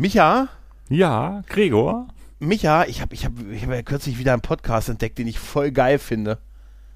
Micha? Ja, Gregor? Micha, ich habe ich hab, ich hab ja kürzlich wieder einen Podcast entdeckt, den ich voll geil finde.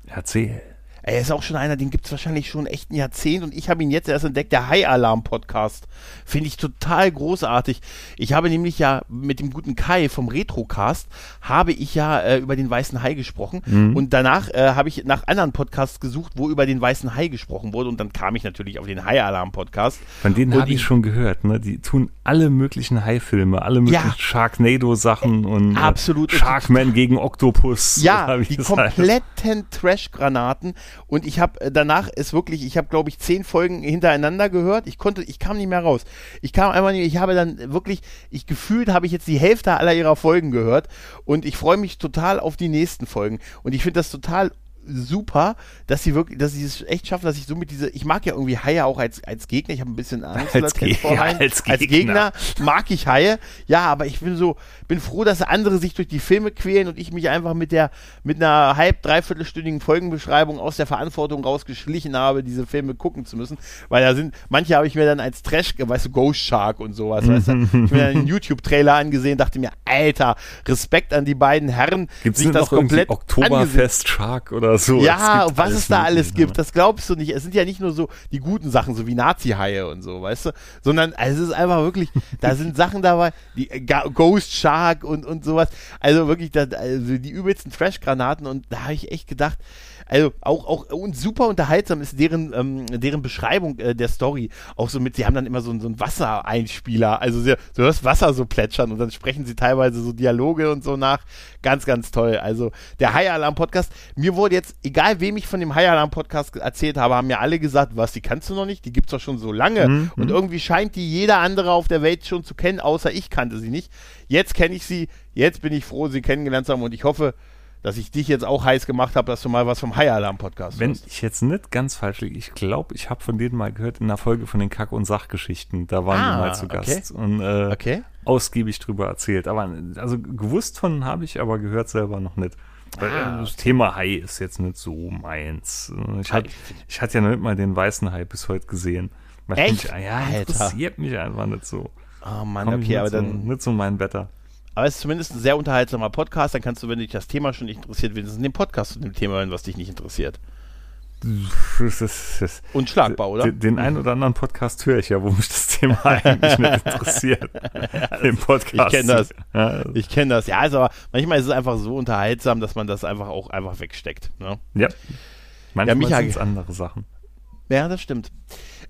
Erzähl. Er ist auch schon einer, den gibt es wahrscheinlich schon echt ein Jahrzehnt und ich habe ihn jetzt erst entdeckt, der High Alarm Podcast. Finde ich total großartig. Ich habe nämlich ja mit dem guten Kai vom Retrocast, habe ich ja äh, über den Weißen Hai gesprochen mhm. und danach äh, habe ich nach anderen Podcasts gesucht, wo über den Weißen Hai gesprochen wurde und dann kam ich natürlich auf den High Alarm Podcast. Von denen habe ich schon gehört, ne? Die tun alle möglichen Hai-Filme, alle möglichen ja, Sharknado-Sachen und äh, absolut. Sharkman gegen Octopus. Ja, die kompletten Trash-Granaten und ich habe äh, danach ist wirklich, ich habe glaube ich zehn Folgen hintereinander gehört. Ich konnte, ich kam nicht mehr raus. Ich kam einfach nicht, ich habe dann wirklich, ich gefühlt habe ich jetzt die Hälfte aller ihrer Folgen gehört und ich freue mich total auf die nächsten Folgen. Und ich finde das total super, dass sie wirklich, dass sie es echt schaffen, dass ich so mit diese, ich mag ja irgendwie Haie auch als, als Gegner, ich habe ein bisschen Angst als, Ge ja, als, Gegner. als Gegner. Mag ich Haie, ja, aber ich bin so, bin froh, dass andere sich durch die Filme quälen und ich mich einfach mit der, mit einer halb, dreiviertelstündigen Folgenbeschreibung aus der Verantwortung rausgeschlichen habe, diese Filme gucken zu müssen, weil da sind, manche habe ich mir dann als Trash, weißt du, Ghost Shark und sowas, weißt du, ich mir dann einen YouTube-Trailer angesehen, dachte mir, Alter, Respekt an die beiden Herren, Gibt's sich das komplett Oktoberfest Shark oder so. Ja, was es da alles möglich, gibt, das glaubst du nicht. Es sind ja nicht nur so die guten Sachen, so wie Nazi-Haie und so, weißt du, sondern also es ist einfach wirklich, da sind Sachen dabei, die äh, Ghost Shark und, und sowas. Also wirklich, das, also die übelsten Trash-Granaten und da habe ich echt gedacht, also auch, auch und super unterhaltsam ist deren, ähm, deren Beschreibung äh, der Story. Auch so mit, sie haben dann immer so, so einen Wassereinspieler, also sie, so das Wasser so plätschern und dann sprechen sie teilweise so Dialoge und so nach. Ganz, ganz toll. Also der High Alarm Podcast, mir wurde jetzt, egal wem ich von dem High Alarm Podcast erzählt habe, haben mir alle gesagt, was, die kannst du noch nicht, die gibt's doch schon so lange. Mhm. Und mhm. irgendwie scheint die jeder andere auf der Welt schon zu kennen, außer ich kannte sie nicht. Jetzt kenne ich sie, jetzt bin ich froh, sie kennengelernt zu haben und ich hoffe, dass ich dich jetzt auch heiß gemacht habe, dass du mal was vom High Alarm Podcast Wenn hast. ich jetzt nicht ganz falsch liege, ich glaube, ich habe von denen mal gehört in einer Folge von den Kack- und Sachgeschichten. Da waren ah, die mal zu Gast okay. und äh, okay. ausgiebig drüber erzählt. Aber also gewusst von habe ich, aber gehört selber noch nicht. Ah, das Thema Hai ist jetzt nicht so meins. Ich, hat, ich hatte ja nicht mal den weißen Hai bis heute gesehen. Weil Echt? Mich, ja, interessiert mich einfach nicht so. Oh Mann, Komm okay, aber so, dann. Nicht so mein Wetter. Aber es ist zumindest ein sehr unterhaltsamer Podcast. Dann kannst du, wenn dich das Thema schon nicht interessiert, wenigstens den Podcast zu dem Thema hören, was dich nicht interessiert. Unschlagbar, oder? Den, den einen oder anderen Podcast höre ich ja, wo mich das Thema eigentlich nicht interessiert. Den Podcast. Ich kenne das. Ja. Ich kenne das. Ja, also manchmal ist es einfach so unterhaltsam, dass man das einfach auch einfach wegsteckt. Ne? Ja. Manchmal ja, sind es andere Sachen. Ja, das stimmt.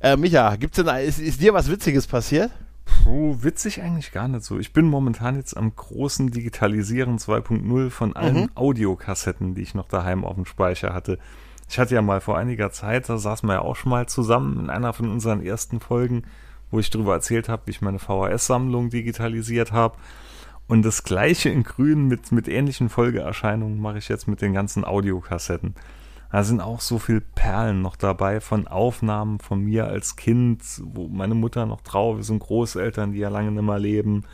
Äh, Micha, gibt's denn, ist, ist dir was Witziges passiert? Puh, witzig eigentlich gar nicht so. Ich bin momentan jetzt am großen Digitalisieren 2.0 von allen mhm. Audiokassetten, die ich noch daheim auf dem Speicher hatte. Ich hatte ja mal vor einiger Zeit, da saßen wir ja auch schon mal zusammen in einer von unseren ersten Folgen, wo ich darüber erzählt habe, wie ich meine VHS-Sammlung digitalisiert habe. Und das gleiche in Grün mit, mit ähnlichen Folgeerscheinungen mache ich jetzt mit den ganzen Audiokassetten. Da sind auch so viele Perlen noch dabei von Aufnahmen von mir als Kind, wo meine Mutter noch drauf ist und Großeltern, die ja lange nicht mehr leben,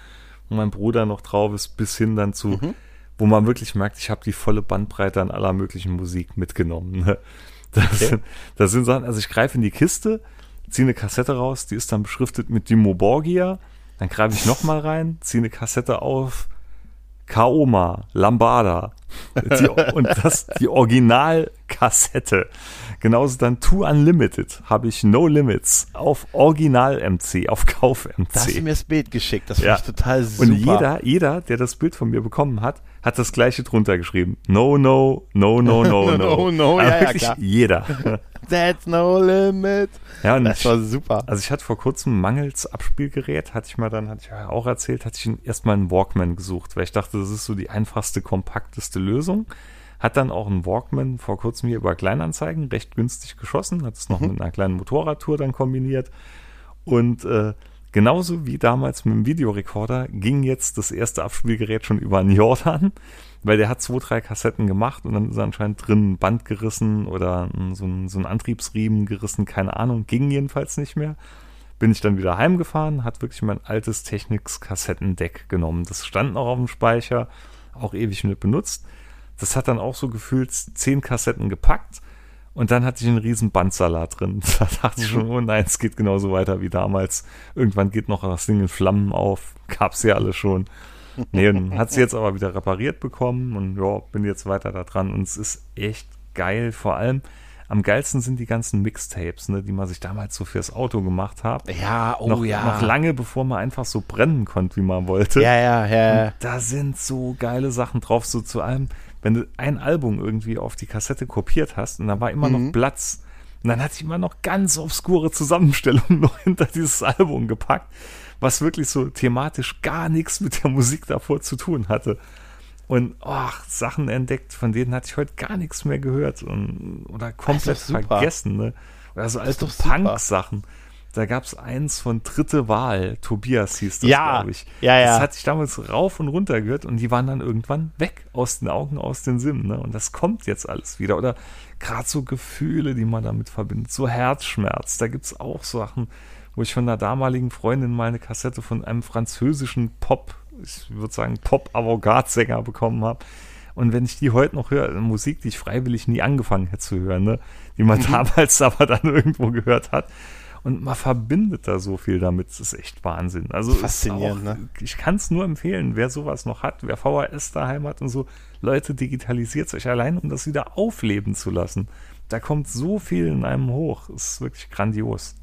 wo mein Bruder noch drauf ist, bis hin dann zu, mhm. wo man wirklich merkt, ich habe die volle Bandbreite an aller möglichen Musik mitgenommen. Ne? Das, okay. sind, das sind Sachen, also ich greife in die Kiste, ziehe eine Kassette raus, die ist dann beschriftet mit Dimo Borgia, dann greife ich nochmal rein, ziehe eine Kassette auf, Kaoma, Lambada. Die, und das, die Originalkassette. Genauso dann Two Unlimited habe ich No Limits auf Original-MC, auf Kauf-MC. Da hast du mir das Bild geschickt, das finde ja. ich total super. Und jeder, jeder, der das Bild von mir bekommen hat, hat das gleiche drunter geschrieben. No, no, no, no, no, no. no, no, ja, ja, klar. jeder. That's no limit. Ja, und das war super. Also ich hatte vor kurzem mangels Abspielgerät, hatte ich mal dann, hatte ich ja auch erzählt, hatte ich erstmal einen Walkman gesucht, weil ich dachte, das ist so die einfachste, kompakteste Lösung. Hat dann auch einen Walkman vor kurzem hier über Kleinanzeigen recht günstig geschossen, hat es noch mhm. mit einer kleinen Motorradtour dann kombiniert. Und äh, genauso wie damals mit dem Videorekorder ging jetzt das erste Abspielgerät schon über einen Jordan weil der hat zwei, drei Kassetten gemacht und dann ist anscheinend drin ein Band gerissen oder so ein, so ein Antriebsriemen gerissen, keine Ahnung, ging jedenfalls nicht mehr. Bin ich dann wieder heimgefahren, hat wirklich mein altes Technics-Kassettendeck genommen. Das stand noch auf dem Speicher, auch ewig mit benutzt. Das hat dann auch so gefühlt zehn Kassetten gepackt Und dann hatte ich einen riesen Bandsalat drin. Da dachte ich schon, Mhm. oh nein, es geht genauso weiter wie damals. Irgendwann geht noch das Ding in Flammen auf. Gab's ja alle schon. Nee, und hat sie jetzt aber wieder repariert bekommen und ja, bin jetzt weiter da dran. Und es ist echt geil. Vor allem am geilsten sind die ganzen Mixtapes, ne, die man sich damals so fürs Auto gemacht hat. Ja, oh noch, ja. noch lange bevor man einfach so brennen konnte, wie man wollte. Ja, ja, ja. ja. Da sind so geile Sachen drauf, so zu allem, wenn du ein Album irgendwie auf die Kassette kopiert hast und da war immer Mhm. noch Platz und dann hatte ich immer noch ganz obskure Zusammenstellungen noch hinter dieses Album gepackt, was wirklich so thematisch gar nichts mit der Musik davor zu tun hatte. Und ach, Sachen entdeckt, von denen hatte ich heute gar nichts mehr gehört und, oder komplett vergessen. Ne? Oder so alte. Punk-Sachen. Da gab es eins von Dritte Wahl, Tobias hieß das, Ja, glaube ich. ja, ja. Das hatte ich damals rauf und runter gehört und die waren dann irgendwann weg aus den Augen, aus den Sinnen. Ne? Und das kommt jetzt alles wieder. Oder gerade so Gefühle, die man damit verbindet. So Herzschmerz. Da gibt es auch Sachen, wo ich von einer damaligen Freundin mal eine Kassette von einem französischen Pop, ich würde sagen Pop-Avantgarde-Sänger bekommen habe. Und wenn ich die heute noch höre, Musik, die ich freiwillig nie angefangen hätte zu hören, ne? die man damals aber dann irgendwo gehört hat. Und man verbindet da so viel damit. Das ist echt Wahnsinn. Also Faszinierend, auch, ne? Ich kann es nur empfehlen, wer sowas noch hat, wer VHS daheim hat und so, Leute, digitalisiert euch allein, um das wieder aufleben zu lassen. Da kommt so viel in einem hoch. Es ist wirklich grandios.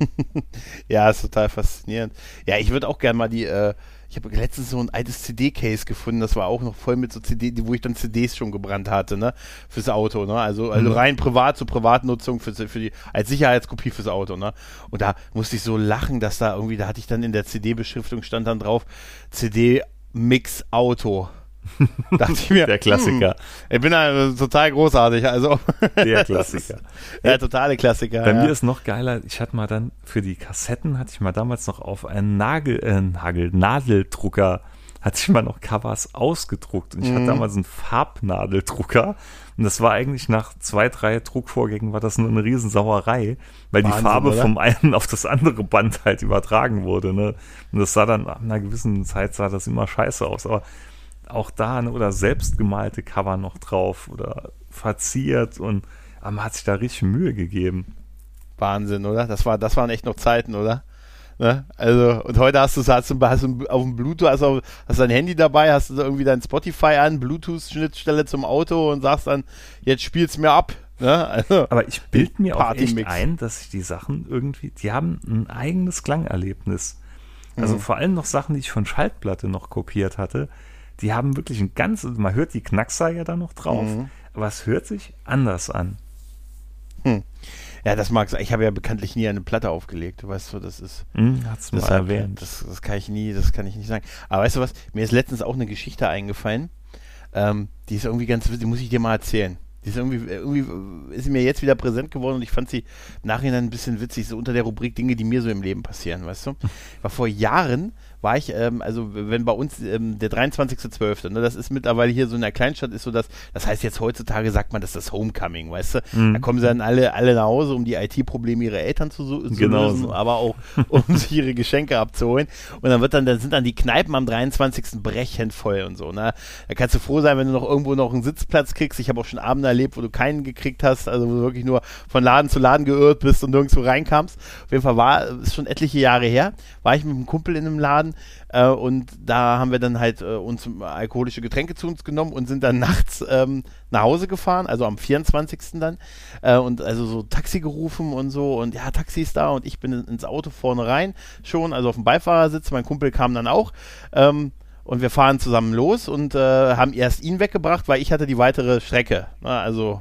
Ja, ist total faszinierend. Ja, ich würde auch gerne mal die, äh, ich habe letztens so ein altes CD-Case gefunden, das war auch noch voll mit so CD, die- wo ich dann CDs schon gebrannt hatte, ne, fürs Auto, ne, also, also Mhm. rein privat, zur Privatnutzung, für, für die, als Sicherheitskopie fürs Auto, ne, und da musste ich so lachen, dass da irgendwie, da hatte ich dann in der CD-Beschriftung stand dann drauf, CD-Mix Auto. Dachte ich mir, Der Klassiker. Hm, ich bin da total großartig, also. Der Klassiker. ja, totale Klassiker. Bei ja. mir ist noch geiler, ich hatte mal dann für die Kassetten, hatte ich mal damals noch auf einen Nagel, äh, Nagel, Nadeldrucker, hatte ich mal noch Covers ausgedruckt. Und ich hatte Mhm. damals einen Farbnadeldrucker. Und das war eigentlich nach zwei, drei Druckvorgängen war das nur eine Riesensauerei, weil Wahnsinn, die Farbe oder? vom einen auf das andere Band halt übertragen wurde. Ne? Und das sah dann nach einer gewissen Zeit sah das immer scheiße aus. Aber auch da, oder selbstgemalte Cover noch drauf oder verziert und aber man hat sich da richtig Mühe gegeben. Wahnsinn, oder? Das, war, das waren echt noch Zeiten, oder? Ne? Also, und heute hast du hast du, hast du auf dem Bluetooth, hast du hast dein Handy dabei, hast du da irgendwie dein Spotify an, Bluetooth-Schnittstelle zum Auto und sagst dann, jetzt spiel's mir ab. Ne? Also, Aber ich bild mir auch echt ein, dass sich die Sachen irgendwie, die haben ein eigenes Klangerlebnis. Also Mhm. vor allem noch Sachen, die ich von Schallplatte noch kopiert hatte, die haben wirklich ein ganz, man hört die Knackser ja da noch drauf, Mhm. aber es hört sich anders an. ja, das mag's. Ich habe ja bekanntlich nie eine Platte aufgelegt. Du weißt so, das ist. Hm, hat's mal Deshalb, erwähnt. Das, das kann ich nie, das kann ich nicht sagen. Aber weißt du was? Mir ist letztens auch eine Geschichte eingefallen. Ähm, die ist irgendwie ganz witzig, die muss ich dir mal erzählen. Die ist irgendwie, irgendwie ist mir jetzt wieder präsent geworden und ich fand sie im Nachhinein ein bisschen witzig, so unter der Rubrik Dinge, die mir so im Leben passieren, weißt du? Ich war vor Jahren, war ich, ähm, also wenn bei uns ähm, der 23.12., ne, das ist mittlerweile hier so in der Kleinstadt, ist so das, das heißt jetzt heutzutage sagt man, das ist das Homecoming, weißt du? Mhm. Da kommen sie dann alle, alle nach Hause, um die IT-Probleme ihrer Eltern zu, zu Genau lösen, so. aber auch um sich ihre Geschenke abzuholen. Und dann wird dann, dann sind dann die Kneipen am 23. brechend voll und so. Ne? Da kannst du froh sein, wenn du noch irgendwo noch einen Sitzplatz kriegst. Ich habe auch schon Abende erlebt, wo du keinen gekriegt hast, also wo du wirklich nur von Laden zu Laden geirrt bist und nirgendwo reinkamst. Auf jeden Fall war, ist schon etliche Jahre her, war ich mit einem Kumpel in einem Laden äh, und da haben wir dann halt äh, uns alkoholische Getränke zu uns genommen und sind dann nachts ähm, nach Hause gefahren, also am 24. dann äh, und also so Taxi gerufen und so und ja, Taxi ist da und ich bin in- ins Auto vorne rein schon, also auf dem Beifahrersitz, mein Kumpel kam dann auch ähm, und wir fahren zusammen los und äh, haben erst ihn weggebracht, weil ich hatte die weitere Strecke, ne, also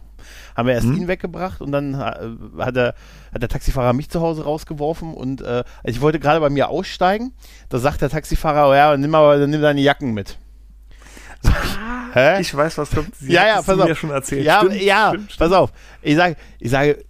haben wir erst Mhm. ihn weggebracht und dann äh, hat, der, hat der Taxifahrer mich zu Hause rausgeworfen und äh, also ich wollte gerade bei mir aussteigen, da sagt der Taxifahrer, oh ja, nimm mal, nimm deine Jacken mit. Hä? Ich weiß, was kommt. Sie ja, ja, pass auf. mir schon erzählt. Ja, Stimmt, ja, stimmt, pass auf. Ich sage, ich sage,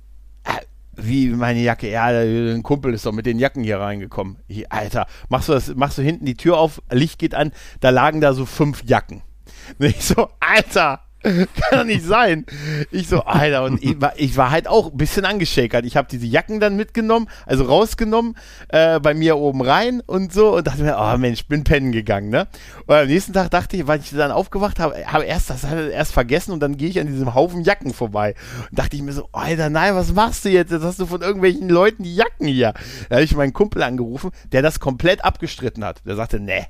äh, wie meine Jacke? Ja, ein Kumpel ist doch mit den Jacken hier reingekommen. Ich, Alter, machst du das, machst du hinten die Tür auf, Licht geht an, da lagen da so fünf Jacken. Und ich so, Alter, Kann doch nicht sein. Ich so, Alter, und ich war, ich war halt auch ein bisschen angeschäkert. Ich habe diese Jacken dann mitgenommen, also rausgenommen, äh, bei mir oben rein und so und dachte mir, oh Mensch, bin pennen gegangen, ne? Und am nächsten Tag dachte ich, weil ich dann aufgewacht habe, habe erst das erst vergessen und dann gehe ich an diesem Haufen Jacken vorbei. Und dachte ich mir so, Alter, nein, was machst du jetzt? Jetzt hast du von irgendwelchen Leuten die Jacken hier. Da habe ich meinen Kumpel angerufen, der das komplett abgestritten hat. Der sagte, nee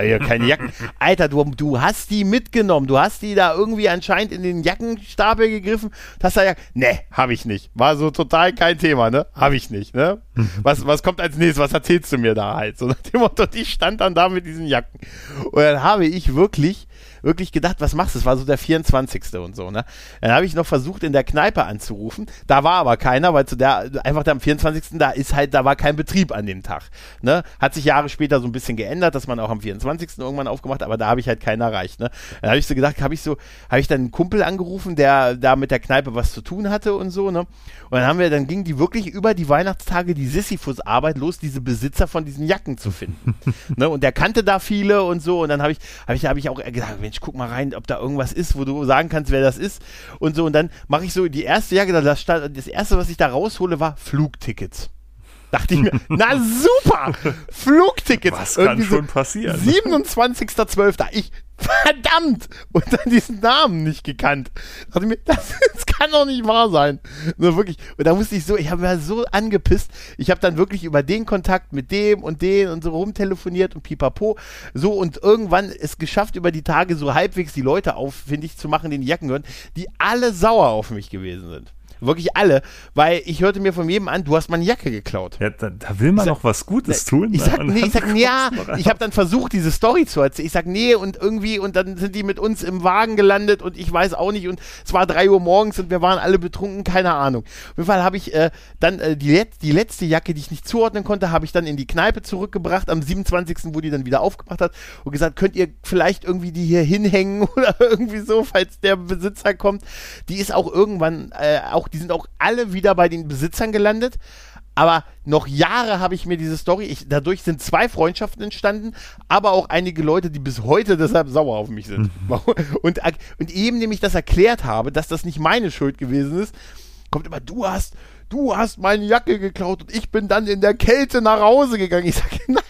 ja, keine Jacken. Alter, du, du hast die mitgenommen. Du hast die da irgendwie anscheinend in den Jackenstapel gegriffen. Das ja, ne, habe ich nicht. War so total kein Thema, ne? Habe ich nicht, ne? Was, was kommt als nächstes? Was erzählst du mir da halt? So nach dem Motto, die stand dann da mit diesen Jacken. Und dann habe ich wirklich wirklich gedacht, was machst du? Es war so der 24. und so, ne? Dann habe ich noch versucht, in der Kneipe anzurufen. Da war aber keiner, weil zu der, einfach am 24. da ist halt, da war kein Betrieb an dem Tag. Ne? Hat sich Jahre später so ein bisschen geändert, dass man auch am 24. irgendwann aufgemacht, aber da habe ich halt keinen erreicht. Ne? Dann habe ich so gedacht, habe ich so, habe ich dann einen Kumpel angerufen, der da mit der Kneipe was zu tun hatte und so, ne? Und dann haben wir, dann ging die wirklich über die Weihnachtstage die Sisyphus-Arbeit los, diese Besitzer von diesen Jacken zu finden. ne? Und der kannte da viele und so. Und dann habe ich, habe ich, habe ich auch gedacht, Mensch, guck mal rein, ob da irgendwas ist, wo du sagen kannst, wer das ist. Und so, und dann mache ich so die erste Jacke, das, das erste, was ich da raushole, war Flugtickets. Dachte ich mir, na super! Flugtickets. Was kann schon so passieren? 27.12. Ich, verdammt! Und dann diesen Namen nicht gekannt. Dachte ich mir, das, das kann doch nicht wahr sein. Nur wirklich. Und da musste ich so, ich habe mir so angepisst. Ich habe dann wirklich über den Kontakt mit dem und den und so rumtelefoniert und pipapo. So und irgendwann es geschafft, über die Tage so halbwegs die Leute auffindig zu machen, den Jacken gehören, die alle sauer auf mich gewesen sind. Wirklich alle, weil ich hörte mir von jedem an, du hast meine Jacke geklaut. Ja, da, da will man sag, noch was Gutes tun. Ich sag, nee, ich sag, ja, ich habe dann versucht, diese Story zu erzählen. Ich sag, nee, und irgendwie, und dann sind die mit uns im Wagen gelandet und ich weiß auch nicht, und es war drei Uhr morgens und wir waren alle betrunken, keine Ahnung. Auf jeden Fall habe ich äh, dann äh, die, Let die letzte Jacke, die ich nicht zuordnen konnte, habe ich dann in die Kneipe zurückgebracht, am 27., wo die dann wieder aufgemacht hat und gesagt, könnt ihr vielleicht irgendwie die hier hinhängen oder irgendwie so, falls der Besitzer kommt. Die ist auch irgendwann, äh, auch die sind auch alle wieder bei den Besitzern gelandet. Aber noch Jahre habe ich mir diese Story, ich, dadurch sind zwei Freundschaften entstanden, aber auch einige Leute, die bis heute deshalb sauer auf mich sind. Mhm. und, und eben nämlich das erklärt habe, dass das nicht meine Schuld gewesen ist, kommt immer, du hast, du hast meine Jacke geklaut und ich bin dann in der Kälte nach Hause gegangen. Ich sage, nein,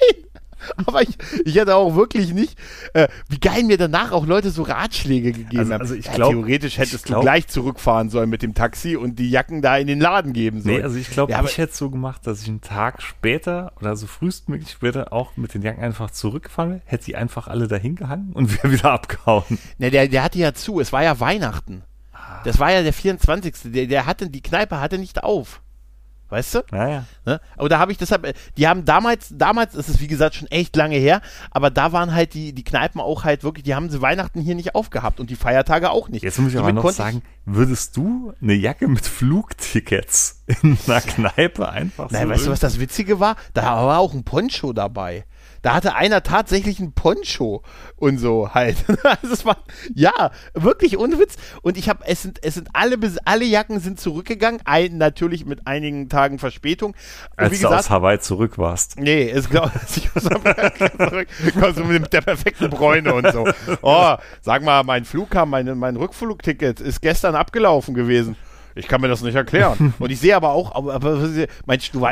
Aber ich, ich hätte auch wirklich nicht, äh, wie geil mir danach auch Leute so Ratschläge gegeben also, haben. Also ich glaub, ja, theoretisch hättest glaub, du gleich zurückfahren sollen mit dem Taxi und die Jacken da in den Laden geben sollen. Nee, also ich glaube, ja, ich hätte es so gemacht, dass ich einen Tag später oder so frühestmöglich später auch mit den Jacken einfach zurückgefahren wäre, hätte die einfach alle dahin gehangen und wäre wieder abgehauen. Ne, der, der hatte ja zu, es war ja Weihnachten. Ah. Das war ja der 24. Der, der hatte, die Kneipe hatte nicht auf. Weißt du? Ja, ja. Ne? Aber da habe ich deshalb, äh, die haben damals, damals, das ist wie gesagt schon echt lange her, aber da waren halt die, die Kneipen auch halt wirklich, die haben sie Weihnachten hier nicht aufgehabt und die Feiertage auch nicht. Jetzt muss ich aber noch sagen, würdest du eine Jacke mit Flugtickets in einer Kneipe einfach Nein, so weißt du, was das Witzige war? Da war auch ein Poncho dabei. Da hatte einer tatsächlich ein Poncho und so halt. also es war, ja, wirklich ohne Witz. Und ich habe, es sind, es sind alle, alle Jacken sind zurückgegangen, ein, natürlich mit einigen Tagen Verspätung. Und Als gesagt, du aus Hawaii zurück warst. Nee, es glaube ich zurück, kommst du mit der perfekten Bräune und so. Oh, sag mal, mein Flug kam, mein, mein Rückflugticket ist gestern abgelaufen gewesen. Ich kann mir das nicht erklären. Und ich sehe aber auch, aber, aber mein, du,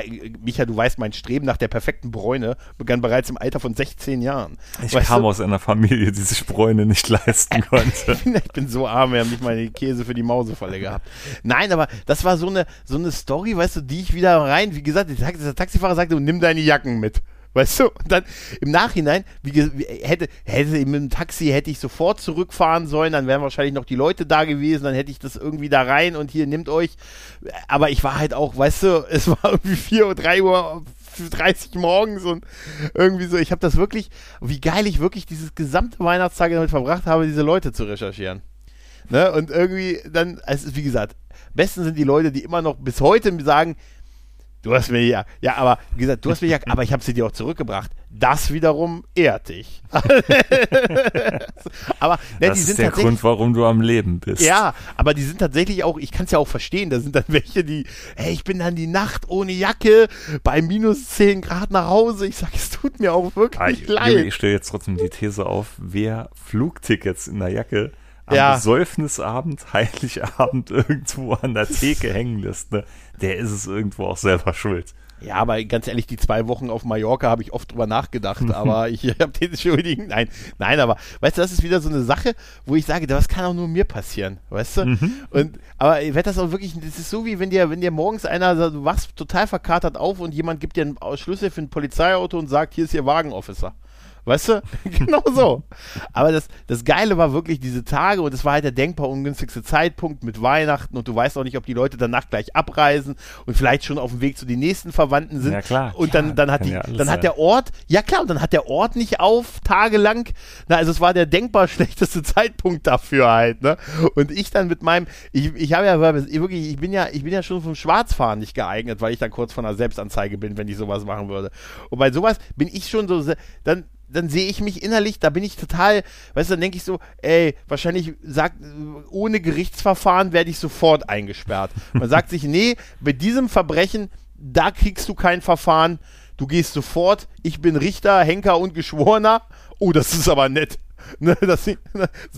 Micha, du weißt, mein Streben nach der perfekten Bräune begann bereits im Alter von 16 Jahren. Ich weißt kam du? aus einer Familie, die sich Bräune nicht leisten konnte. ich bin so arm, wir haben nicht mal die Käse für die Mausefalle gehabt. Nein, aber das war so eine, so eine Story, weißt du, die ich wieder rein, wie gesagt, der Taxifahrer sagte, nimm deine Jacken mit. Weißt du? Und dann im Nachhinein, wie, wie, hätte, hätte mit dem Taxi hätte ich sofort zurückfahren sollen, dann wären wahrscheinlich noch die Leute da gewesen, dann hätte ich das irgendwie da rein und hier nimmt euch. Aber ich war halt auch, weißt du, es war irgendwie 4 Uhr, 3 Uhr 30 morgens und irgendwie so, ich habe das wirklich, wie geil ich wirklich dieses gesamte Weihnachtstage damit verbracht habe, diese Leute zu recherchieren. Ne? Und irgendwie dann, also wie gesagt, besten sind die Leute, die immer noch bis heute sagen, Du hast mir ja, ja, aber wie gesagt, du hast mir ja, aber ich habe sie dir auch zurückgebracht. Das wiederum ehrt dich. aber ne, das die sind ist der Grund, warum du am Leben bist. Ja, aber die sind tatsächlich auch, ich kann es ja auch verstehen, da sind dann welche, die, hey, ich bin dann die Nacht ohne Jacke bei minus 10 Grad nach Hause. Ich sag, es tut mir auch wirklich ah, leid. Ich stelle jetzt trotzdem die These auf, wer Flugtickets in der Jacke am Ja. Besäufnisabend, Heiligabend irgendwo an der Theke hängen lässt, ne, der ist es irgendwo auch selber schuld. Ja, aber ganz ehrlich, die zwei Wochen auf Mallorca habe ich oft drüber nachgedacht, aber ich habe den Schuldigen. Nein, nein, aber weißt du, das ist wieder so eine Sache, wo ich sage, das kann auch nur mir passieren, weißt du? Und aber ich werde das auch wirklich, das ist so wie wenn dir, wenn dir morgens einer, sagt, du wachst total verkatert auf und jemand gibt dir einen Schlüssel für ein Polizeiauto und sagt, hier ist Ihr Wagenofficer. Weißt du? genau so. Aber das, das Geile war wirklich diese Tage und es war halt der denkbar ungünstigste Zeitpunkt mit Weihnachten und du weißt auch nicht, ob die Leute danach gleich abreisen und vielleicht schon auf dem Weg zu den nächsten Verwandten sind. Ja, klar. Und dann, dann hat die, ja dann hat der Ort, ja klar, und dann hat der Ort nicht auf, tagelang. Na, also es war der denkbar schlechteste Zeitpunkt dafür halt, ne? Und ich dann mit meinem, ich, ich habe ja wirklich, ich bin ja, ich bin ja schon vom Schwarzfahren nicht geeignet, weil ich dann kurz von einer Selbstanzeige bin, wenn ich sowas machen würde. Und bei sowas bin ich schon so, dann, dann sehe ich mich innerlich, da bin ich total, weißt du, dann denke ich so, ey, wahrscheinlich sagt, ohne Gerichtsverfahren werde ich sofort eingesperrt. Man sagt sich, nee, bei diesem Verbrechen, da kriegst du kein Verfahren, du gehst sofort, ich bin Richter, Henker und Geschworener. Oh, das ist aber nett. Ne, das sind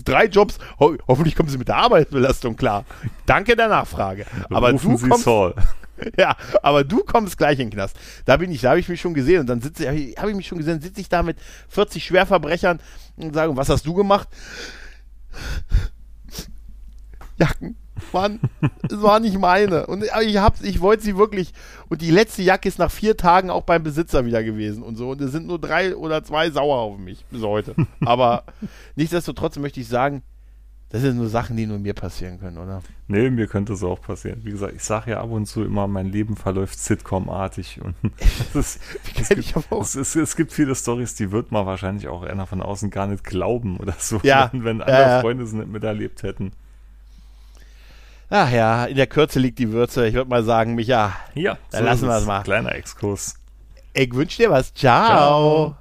drei Jobs, ho hoffentlich kommen sie mit der Arbeitsbelastung klar. Danke der Nachfrage. Aber Rufen du Sie kommst, Saul. ja, aber du kommst gleich in den Knast. Da bin ich, da habe ich mich schon gesehen und dann sitze habe ich, hab ich mich schon gesehen, sitze ich da mit 40 Schwerverbrechern und sage, was hast du gemacht? Jacken. Mann, es war nicht meine. Und ich hab's, ich wollte sie wirklich. Und die letzte Jacke ist nach vier Tagen auch beim Besitzer wieder gewesen und so. Und es sind nur drei oder zwei sauer auf mich bis heute. Aber nichtsdestotrotz möchte ich sagen, das sind nur Sachen, die nur mir passieren können, oder? Nee, mir könnte es auch passieren. Wie gesagt, ich sage ja ab und zu immer, mein Leben verläuft Sitcom-artig. Und es, ist, es, gibt, es, es, es gibt viele Stories, die wird man wahrscheinlich auch einer von außen gar nicht glauben oder so, Ja. wenn, wenn Ja, andere ja. Freunde es nicht miterlebt hätten. Ach ja, in der Kürze liegt die Würze. Ich würde mal sagen, Micha, Ja, Dann lassen ist wir es. es mal. Kleiner Exkurs. ich wünsche dir was. Ciao. Ciao.